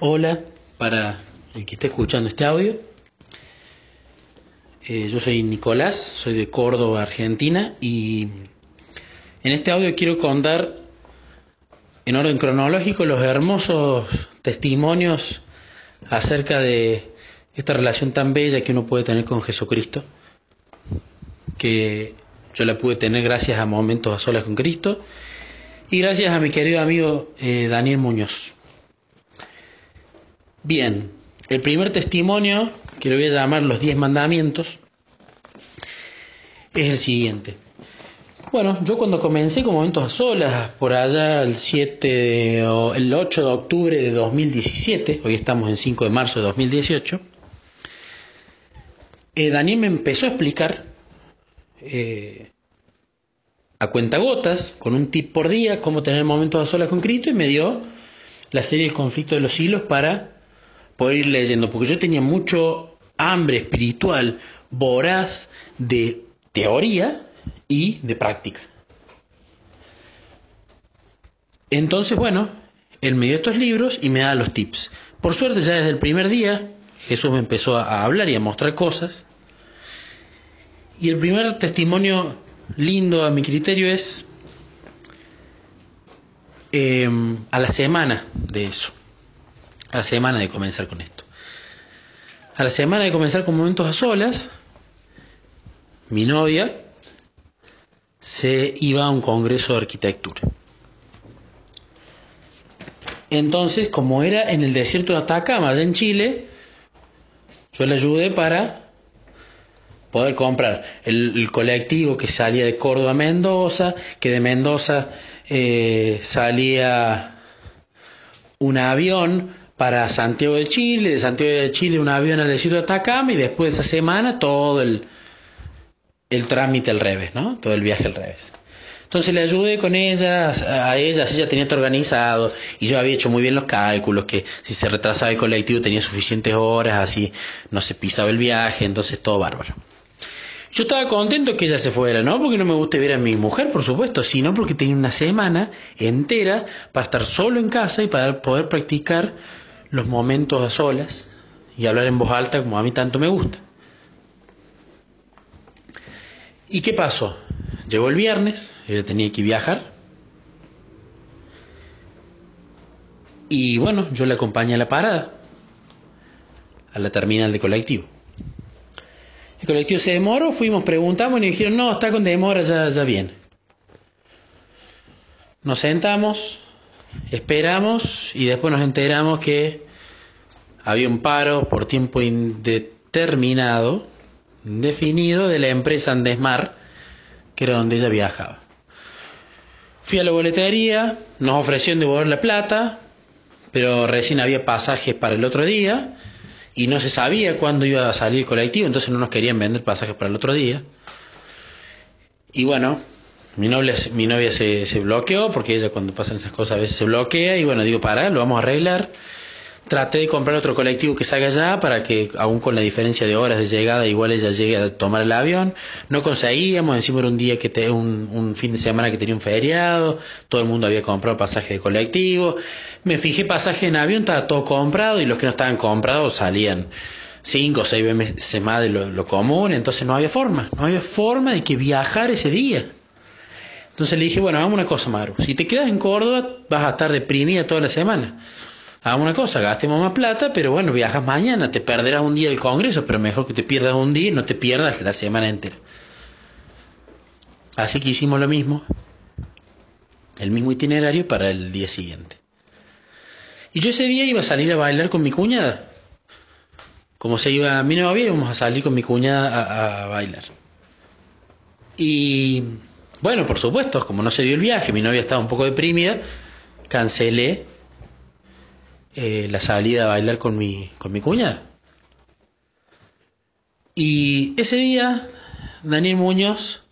Hola, para el que esté escuchando este audio. Eh, yo soy Nicolás, soy de Córdoba, Argentina, y en este audio quiero contar en orden cronológico los hermosos testimonios acerca de esta relación tan bella que uno puede tener con Jesucristo, que yo la pude tener gracias a momentos a solas con Cristo y gracias a mi querido amigo eh, Daniel Muñoz. Bien, el primer testimonio, que lo voy a llamar los diez mandamientos, es el siguiente. Bueno, yo cuando comencé con Momentos a Solas, por allá el 7 o el 8 de octubre de 2017, hoy estamos en 5 de marzo de 2018, eh, Daniel me empezó a explicar eh, a cuentagotas, con un tip por día, cómo tener momentos a solas con Cristo y me dio la serie El conflicto de los hilos para poder ir leyendo, porque yo tenía mucho hambre espiritual, voraz de teoría y de práctica. Entonces, bueno, él me dio estos libros y me da los tips. Por suerte, ya desde el primer día, Jesús me empezó a hablar y a mostrar cosas. Y el primer testimonio lindo a mi criterio es eh, a la semana de eso a la semana de comenzar con esto. A la semana de comenzar con momentos a solas, mi novia se iba a un congreso de arquitectura. Entonces, como era en el desierto de Atacama, en Chile, yo le ayudé para poder comprar el, colectivo que salía de Córdoba a Mendoza, que de Mendoza eh, salía un avión para Santiago de Chile, de Santiago de Chile un avión al desierto de Atacama y después de esa semana todo el, el trámite al revés, ¿no? Todo el viaje al revés. Entonces le ayudé con ella, a ella, así ya tenía todo organizado y yo había hecho muy bien los cálculos, que si se retrasaba el colectivo tenía suficientes horas, así no se pisaba el viaje, entonces todo bárbaro. Yo estaba contento que ella se fuera, no porque no me guste ver a mi mujer, por supuesto, sino porque tenía una semana entera para estar solo en casa y para poder practicar los momentos a solas y hablar en voz alta como a mí tanto me gusta. ¿Y qué pasó? Llegó el viernes, ella tenía que viajar. Y bueno, yo le acompañé a la parada, a la terminal de colectivo. El colectivo se demoró, fuimos, preguntamos y dijeron, no, está con demora, ya, ya viene. Nos sentamos, esperamos y después nos enteramos que había un paro por tiempo indeterminado, definido, de la empresa Andesmar, que era donde ella viajaba. Fui a la boletería, nos ofrecieron devolver la plata, pero recién había pasajes para el otro día y no se sabía cuándo iba a salir el colectivo, entonces no nos querían vender pasajes para el otro día. Y bueno, mi novia, mi novia se, se, bloqueó, porque ella cuando pasan esas cosas a veces se bloquea, y bueno, digo, para, lo vamos a arreglar. Traté de comprar otro colectivo que salga allá para que, aún con la diferencia de horas de llegada, igual ella llegue a tomar el avión. No conseguíamos, encima era un día que te, un, un fin de semana que tenía un feriado, todo el mundo había comprado pasaje de colectivo. Me fijé pasaje en avión, estaba todo comprado y los que no estaban comprados salían cinco o seis veces más de lo, lo común, entonces no había forma, no había forma de que viajar ese día. Entonces le dije, bueno, hagamos una cosa, Maru. Si te quedas en Córdoba, vas a estar deprimida toda la semana. Hagamos una cosa, gastemos más plata, pero bueno, viajas mañana, te perderás un día del Congreso, pero mejor que te pierdas un día y no te pierdas la semana entera. Así que hicimos lo mismo, el mismo itinerario para el día siguiente. Y yo ese día iba a salir a bailar con mi cuñada. Como se iba mi novia, íbamos a salir con mi cuñada a, a bailar. Y bueno, por supuesto, como no se dio el viaje, mi novia estaba un poco deprimida, cancelé eh, la salida a bailar con mi, con mi cuñada. Y ese día, Daniel Muñoz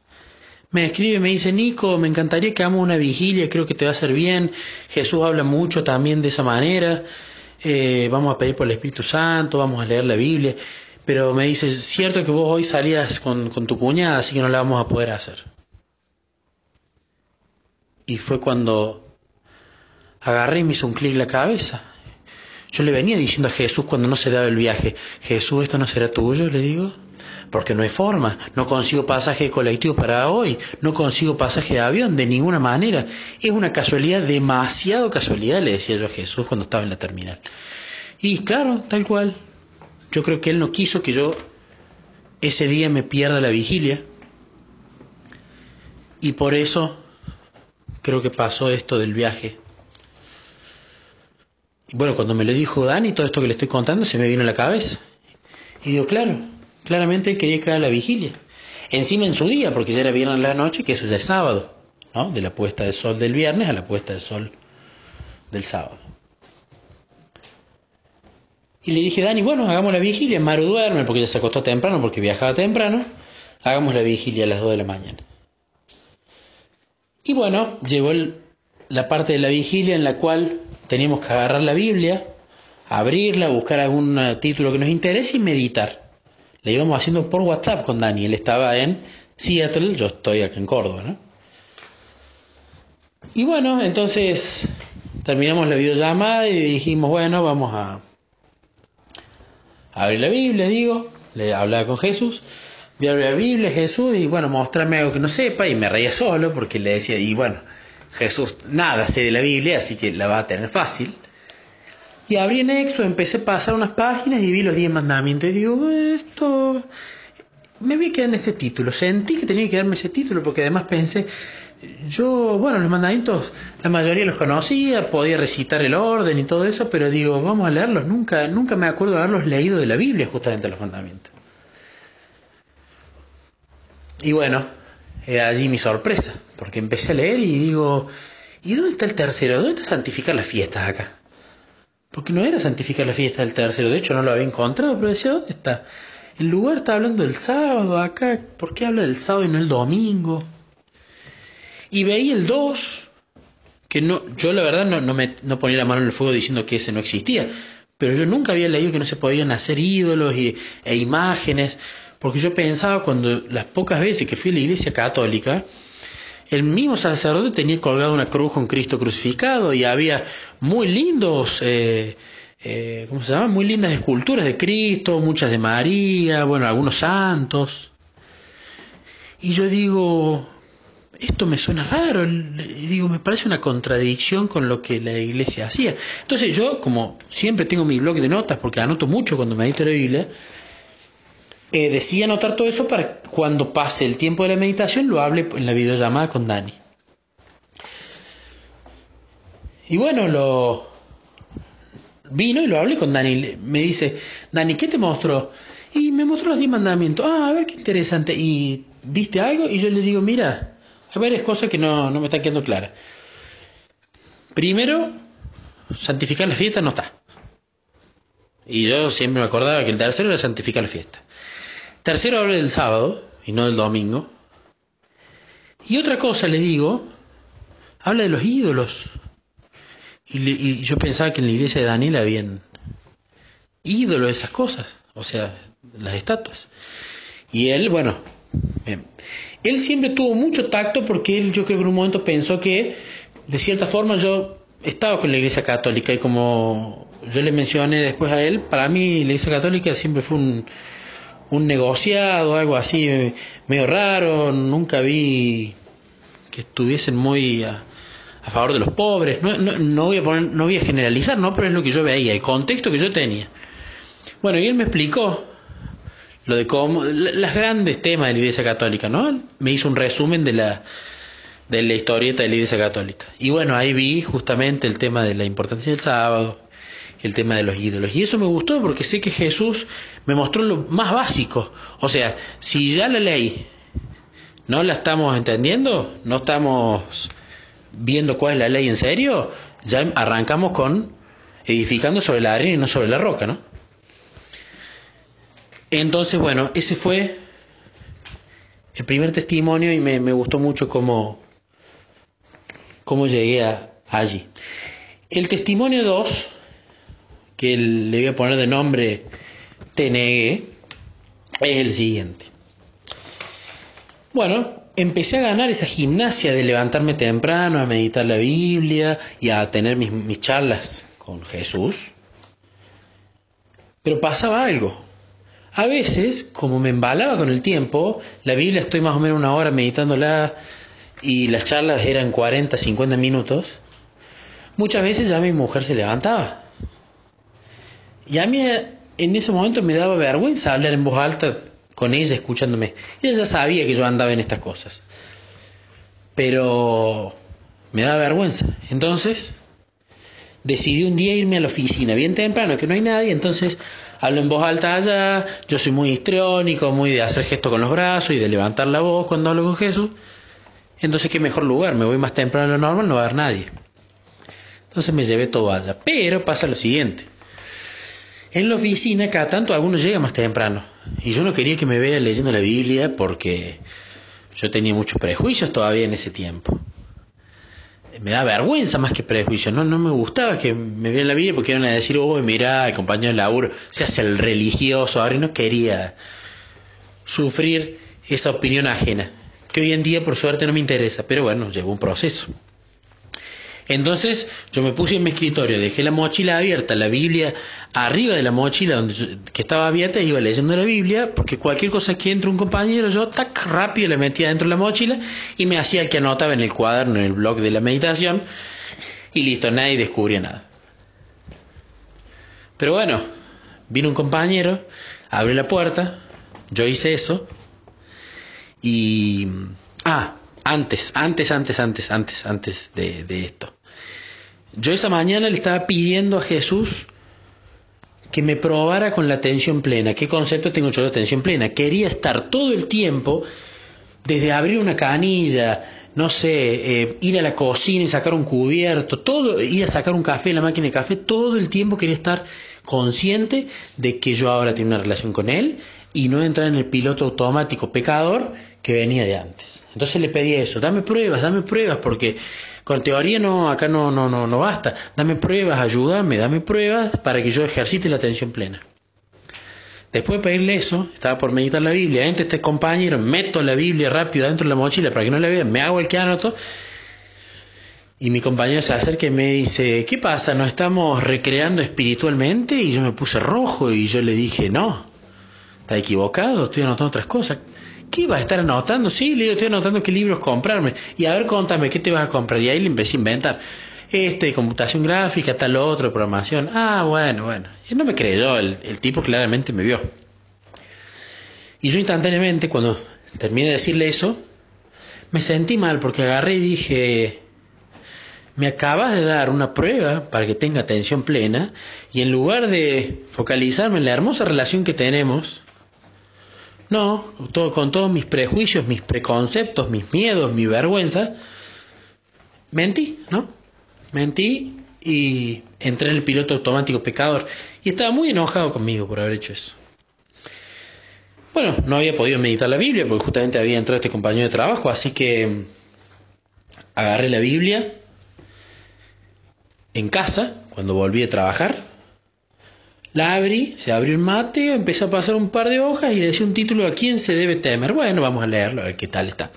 me escribe, me dice, Nico, me encantaría que hagamos una vigilia, creo que te va a hacer bien. Jesús habla mucho también de esa manera. Eh, vamos a pedir por el Espíritu Santo, vamos a leer la Biblia. Pero me dice, cierto que vos hoy salías con, con tu cuñada, así que no la vamos a poder hacer. Y fue cuando agarré y me hizo un clic la cabeza. Yo le venía diciendo a Jesús cuando no se daba el viaje, Jesús, esto no será tuyo, le digo, porque no hay forma, no consigo pasaje colectivo para hoy, no consigo pasaje de avión de ninguna manera. Es una casualidad, demasiado casualidad, le decía yo a Jesús cuando estaba en la terminal. Y claro, tal cual, yo creo que Él no quiso que yo ese día me pierda la vigilia. Y por eso creo que pasó esto del viaje. Y bueno, cuando me lo dijo Dani, todo esto que le estoy contando se me vino a la cabeza. Y digo, claro, claramente quería quedar la vigilia. Encima en su día, porque ya era viernes la noche, que eso ya es sábado, ¿no? De la puesta de sol del viernes a la puesta de sol del sábado. Y le dije, Dani, bueno, hagamos la vigilia. Maru duerme porque ya se acostó temprano, porque viajaba temprano. Hagamos la vigilia a las 2 de la mañana. Y bueno, llegó la parte de la vigilia en la cual teníamos que agarrar la Biblia, abrirla, buscar algún eh, título que nos interese y meditar. La íbamos haciendo por WhatsApp con Dani. Él estaba en Seattle, yo estoy acá en Córdoba, ¿no? Y bueno, entonces terminamos la videollamada y dijimos, bueno, vamos a abrir la Biblia, digo, le hablaba con Jesús, voy a abrir la Biblia, Jesús, y bueno, mostrarme algo que no sepa, y me reía solo porque le decía, y bueno, Jesús nada sé de la Biblia, así que la va a tener fácil. Y abrí en Éxodo, empecé a pasar unas páginas y vi los diez mandamientos. Y digo, esto. Me a quedar en este título. Sentí que tenía que darme ese título porque además pensé, yo, bueno, los mandamientos, la mayoría los conocía, podía recitar el orden y todo eso, pero digo, vamos a leerlos. Nunca, nunca me acuerdo de haberlos leído de la Biblia, justamente los mandamientos. Y bueno, allí mi sorpresa, porque empecé a leer y digo, ¿y dónde está el tercero? ¿Dónde está santificar las fiestas acá? Porque no era santificar la fiesta del tercero, de hecho no lo había encontrado, pero decía, ¿dónde está? El lugar está hablando del sábado acá, ¿por qué habla del sábado y no el domingo? Y veía el 2, que no, yo la verdad no, no, me, no ponía la mano en el fuego diciendo que ese no existía, pero yo nunca había leído que no se podían hacer ídolos y, e imágenes, porque yo pensaba cuando las pocas veces que fui a la iglesia católica, el mismo sacerdote tenía colgado una cruz con Cristo crucificado y había muy lindos, eh, eh, ¿cómo se llama? Muy lindas esculturas de Cristo, muchas de María, bueno, algunos santos. Y yo digo, esto me suena raro, digo, me parece una contradicción con lo que la iglesia hacía. Entonces yo, como siempre tengo mi blog de notas, porque anoto mucho cuando medito la Biblia, eh, decía anotar todo eso para cuando pase el tiempo de la meditación lo hable en la videollamada con Dani. Y bueno, lo vino y lo hablé con Dani. Me dice, Dani, ¿qué te mostró? Y me mostró los diez mandamientos. Ah, a ver qué interesante. ¿Y viste algo? Y yo le digo, mira, hay varias cosas que no, no me están quedando claras. Primero, santificar la fiesta no está. Y yo siempre me acordaba que el tercero era santificar la fiesta. Tercero habla del sábado y no del domingo. Y otra cosa le digo, habla de los ídolos. Y, yo pensaba que en la iglesia de Daniel habían ídolos, esas cosas, o sea, las estatuas. Y él, bueno, él siempre tuvo mucho tacto porque él yo creo que en un momento pensó que de cierta forma yo estaba con la iglesia católica y como yo le mencioné después a él, para mí la iglesia católica siempre fue un, un negociado, algo así medio raro, nunca vi que estuviesen muy a, favor de los pobres, no, no, no, voy a poner, no voy a generalizar, ¿no? pero es lo que yo veía, el contexto que yo tenía. Bueno, y él me explicó lo de cómo, las grandes temas de la Iglesia Católica, ¿no? Me hizo un resumen de la, de la historieta de la Iglesia Católica. Y bueno, ahí vi justamente el tema de la importancia del sábado, el tema de los ídolos. Y eso me gustó porque sé que Jesús me mostró lo más básico. O sea, si ya la ley no la estamos entendiendo, no estamos viendo cuál es la ley en serio, ya arrancamos con edificando sobre la arena y no sobre la roca, ¿no? Entonces, bueno, ese fue el primer testimonio y me, gustó mucho cómo, cómo llegué allí. El testimonio 2, que le voy a poner de nombre Tenegue, es el siguiente. Bueno, empecé a ganar esa gimnasia de levantarme temprano, a meditar la Biblia y a tener mis, mis charlas con Jesús. Pero pasaba algo. A veces, como me embalaba con el tiempo, la Biblia estoy más o menos una hora meditándola y las charlas eran 40, 50 minutos, muchas veces ya mi mujer se levantaba. Y a mí en ese momento me daba vergüenza hablar en voz alta con ella escuchándome. Ella ya sabía que yo andaba en estas cosas. Pero me daba vergüenza. Entonces decidí un día irme a la oficina bien temprano, que no hay nadie, entonces hablo en voz alta allá, yo soy muy histriónico, muy de hacer gesto con los brazos y de levantar la voz cuando hablo con Jesús. Entonces, qué mejor lugar, me voy más temprano de lo normal, no va a haber nadie. Entonces me llevé todo allá. Pero pasa lo siguiente. En la oficina, cada tanto alguno llega más temprano. Y yo no quería que me vea leyendo la Biblia porque yo tenía muchos prejuicios todavía en ese tiempo. Me da vergüenza más que prejuicio. No, no me gustaba que me vea la Biblia porque iban a decir, oh, mira, el compañero de laburo se hace el religioso. Ahora no quería sufrir esa opinión ajena que hoy en día por suerte no me interesa, pero bueno, llevó un proceso. Entonces yo me puse en mi escritorio, dejé la mochila abierta, la Biblia arriba de la mochila donde que estaba abierta, iba leyendo la Biblia, porque cualquier cosa que entre un compañero, yo tac, rápido le metía dentro de la mochila y me hacía el que anotaba en el cuaderno, en el blog de la meditación, y listo, nadie descubría nada. Pero bueno, vino un compañero, abrió la puerta, yo hice eso, y... Ah, antes, antes, antes, antes, antes, antes de, de esto. Yo esa mañana le estaba pidiendo a Jesús que me probara con la atención plena. ¿Qué concepto tengo yo de atención plena? Quería estar todo el tiempo, desde abrir una canilla, no sé, eh, ir a la cocina y sacar un cubierto, todo, ir a sacar un café en la máquina de café, todo el tiempo quería estar consciente de que yo ahora tengo una relación con él y no entrar en el piloto automático pecador que venía de antes. Entonces le pedí eso, dame pruebas, dame pruebas, porque con teoría no, acá no, no, no, no basta. Dame pruebas, ayúdame, dame pruebas para que yo ejercite la atención plena. Después de pedirle eso, estaba por meditar la Biblia, entre este compañero, meto la Biblia rápido dentro de la mochila para que no la vean, me hago el que anoto, y mi compañero se acerca y me dice, ¿qué pasa? ¿Nos estamos recreando espiritualmente? Y yo me puse rojo y yo le dije, no, está equivocado, estoy anotando otras cosas. ¿Qué va a estar anotando? Sí, le digo, estoy anotando qué libros comprarme. Y a ver, contame, ¿qué te vas a comprar? Y ahí le empecé a inventar. Este, computación gráfica, tal otro, programación. Ah, bueno, bueno. Y no me creyó, el, el tipo claramente me vio. Y yo instantáneamente, cuando terminé de decirle eso, me sentí mal porque agarré y dije, me acabas de dar una prueba para que tenga atención plena y en lugar de focalizarme en la hermosa relación que tenemos, no, todo, con todos mis prejuicios, mis preconceptos, mis miedos, mi vergüenza, mentí, ¿no? Mentí y entré en el piloto automático pecador. Y estaba muy enojado conmigo por haber hecho eso. Bueno, no había podido meditar la Biblia porque justamente había entrado este compañero de trabajo, así que agarré la Biblia en casa cuando volví a trabajar la abrí, se abrió un mate, empezó a pasar un par de hojas y decía un título a quién se debe temer. Bueno, vamos a leerlo, a ver qué tal está.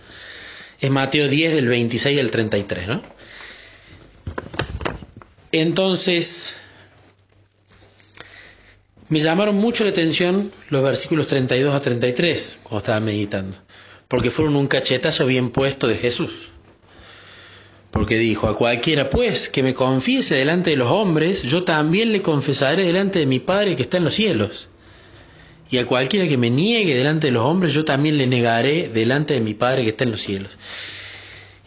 Es Mateo 10 del 26 al 33, ¿no? Entonces, me llamaron mucho la atención los versículos 32 a 33 cuando estaba meditando, porque fueron un cachetazo bien puesto de Jesús. Porque dijo, a cualquiera pues que me confiese delante de los hombres, yo también le confesaré delante de mi Padre que está en los cielos. Y a cualquiera que me niegue delante de los hombres, yo también le negaré delante de mi Padre que está en los cielos.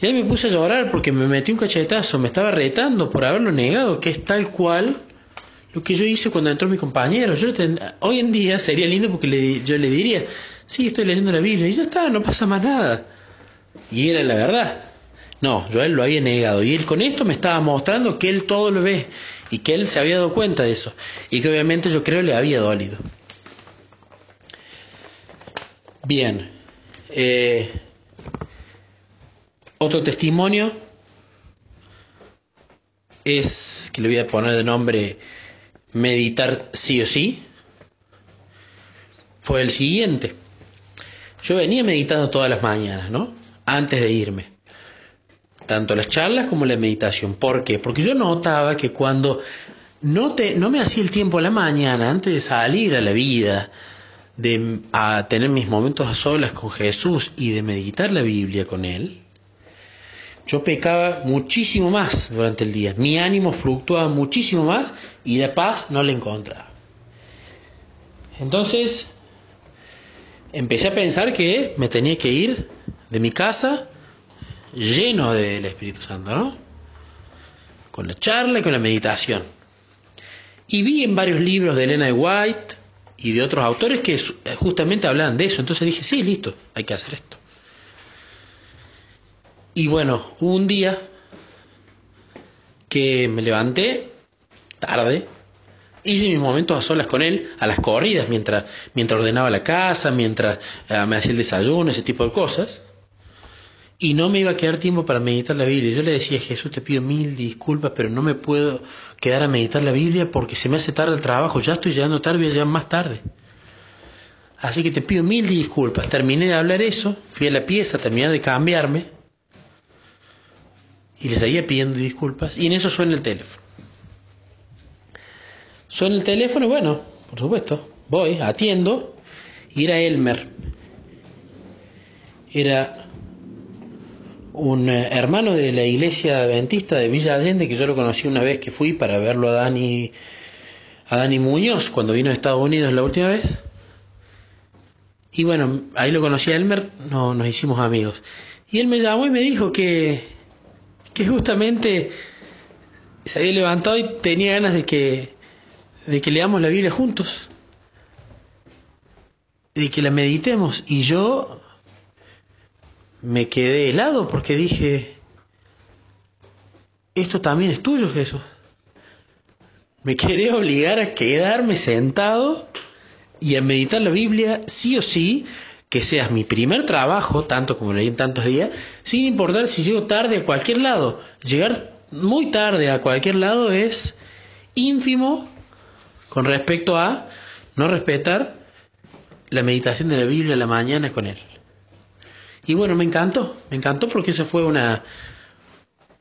Y ahí me puse a llorar porque me metí un cachetazo, me estaba retando por haberlo negado, que es tal cual lo que yo hice cuando entró mi compañero. Yo hoy en día sería lindo porque yo le diría, sí, estoy leyendo la Biblia, y ya está, no pasa más nada. Y era la verdad. No, yo él lo había negado. Y él con esto me estaba mostrando que él todo lo ve y que él se había dado cuenta de eso. Y que obviamente yo creo le había dolido. Bien. Eh, otro testimonio es que le voy a poner de nombre meditar sí o sí. Fue el siguiente. Yo venía meditando todas las mañanas, ¿no? Antes de irme tanto las charlas como la meditación. ¿Por qué? Porque yo notaba que cuando no, te, no me hacía el tiempo a la mañana antes de salir a la vida, de a tener mis momentos a solas con Jesús y de meditar la Biblia con Él, yo pecaba muchísimo más durante el día. Mi ánimo fluctuaba muchísimo más y la paz no la encontraba. Entonces, empecé a pensar que me tenía que ir de mi casa lleno del Espíritu Santo, ¿no? Con la charla y con la meditación. Y vi en varios libros de Elena White y de otros autores que justamente hablaban de eso. Entonces dije, sí, listo, hay que hacer esto. Y bueno, hubo un día que me levanté tarde, hice mis momentos a solas con él, a las corridas, mientras, mientras ordenaba la casa, mientras eh, me hacía el desayuno, ese tipo de cosas. Y no me iba a quedar tiempo para meditar la Biblia. Yo le decía, Jesús, te pido mil disculpas, pero no me puedo quedar a meditar la Biblia porque se me hace tarde el trabajo. Ya estoy llegando tarde, voy a llegar más tarde. Así que te pido mil disculpas. Terminé de hablar eso, fui a la pieza, terminé de cambiarme y le seguía pidiendo disculpas y en eso suena el teléfono. Suena el teléfono, bueno, por supuesto, voy, atiendo y era Elmer. Era un eh, hermano de la iglesia adventista de Villa Allende que yo lo conocí una vez que fui para verlo a Dani a Dani Muñoz cuando vino a Estados Unidos la última vez. Y bueno, ahí lo conocí a Elmer, no, nos hicimos amigos. Y él me llamó y me dijo que que justamente se había levantado y tenía ganas de que, de que leamos la Biblia juntos, de que la meditemos. Y yo me quedé helado porque dije, esto también es tuyo, Jesús. Me quería obligar a quedarme sentado y a meditar la Biblia sí o sí, que seas mi primer trabajo, tanto como leí en tantos días, sin importar si llego tarde a cualquier lado. Llegar muy tarde a cualquier lado es ínfimo con respecto a no respetar la meditación de la Biblia a la mañana con él. Y bueno, me encantó, me encantó porque eso fue una,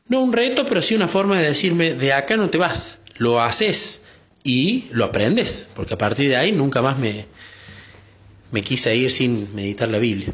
no un reto, pero sí una forma de decirme, de acá no te vas, lo haces y lo aprendes, porque a partir de ahí nunca más me, me quise ir sin meditar la Biblia.